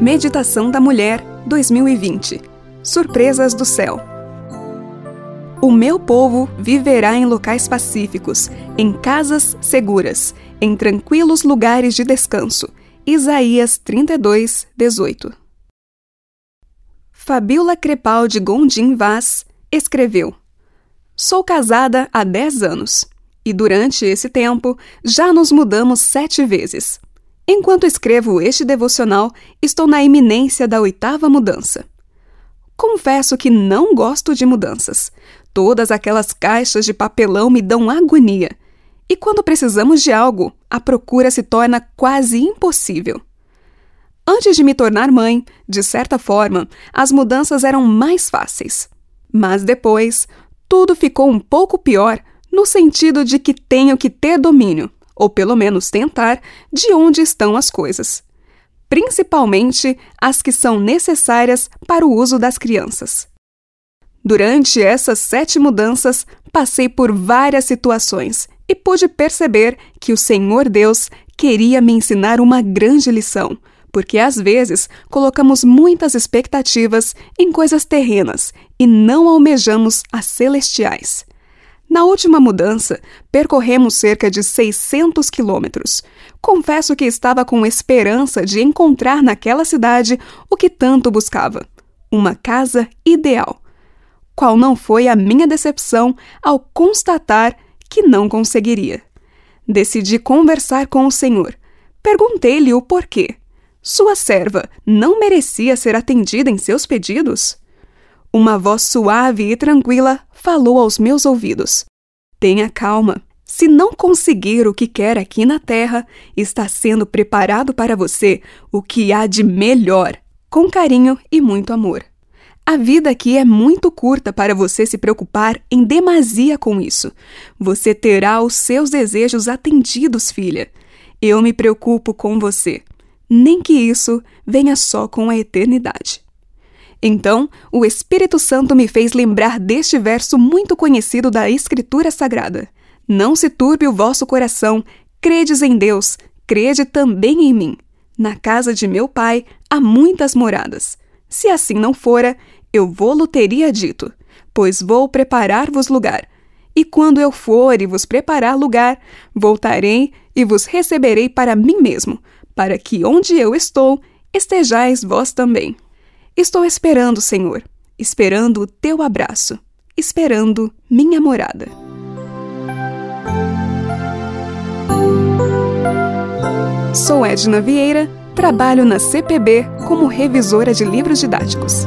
Meditação da Mulher 2020 Surpresas do Céu O meu povo viverá em locais pacíficos, em casas seguras, em tranquilos lugares de descanso. Isaías 32, 18 Fabiola Crepaldi Gondim Vaz escreveu: Sou casada há 10 anos e durante esse tempo já nos mudamos sete vezes. Enquanto escrevo este devocional, estou na iminência da oitava mudança. Confesso que não gosto de mudanças. Todas aquelas caixas de papelão me dão agonia. E quando precisamos de algo, a procura se torna quase impossível. Antes de me tornar mãe, de certa forma, as mudanças eram mais fáceis. Mas depois, tudo ficou um pouco pior no sentido de que tenho que ter domínio, ou pelo menos tentar, de onde estão as coisas. Principalmente as que são necessárias para o uso das crianças. Durante essas sete mudanças, passei por várias situações e pude perceber que o Senhor Deus queria me ensinar uma grande lição, porque às vezes colocamos muitas expectativas em coisas terrenas e não almejamos as celestiais. Na última mudança, percorremos cerca de 600 quilômetros. Confesso que estava com esperança de encontrar naquela cidade o que tanto buscava: uma casa ideal. Qual não foi a minha decepção ao constatar que não conseguiria? Decidi conversar com o Senhor. Perguntei-lhe o porquê. Sua serva não merecia ser atendida em seus pedidos? Uma voz suave e tranquila falou aos meus ouvidos: Tenha calma. Se não conseguir o que quer aqui na Terra, está sendo preparado para você o que há de melhor, com carinho e muito amor. A vida aqui é muito curta para você se preocupar em demasia com isso. Você terá os seus desejos atendidos, filha. Eu me preocupo com você. Nem que isso venha só com a eternidade. Então, o Espírito Santo me fez lembrar deste verso muito conhecido da Escritura Sagrada: Não se turbe o vosso coração, credes em Deus, crede também em mim. Na casa de meu pai há muitas moradas. Se assim não fora, eu vou-lo teria dito, pois vou preparar-vos lugar. E quando eu for e vos preparar lugar, voltarei e vos receberei para mim mesmo, para que onde eu estou, estejais vós também. Estou esperando, Senhor, esperando o teu abraço, esperando minha morada. Sou Edna Vieira, trabalho na CPB como revisora de livros didáticos.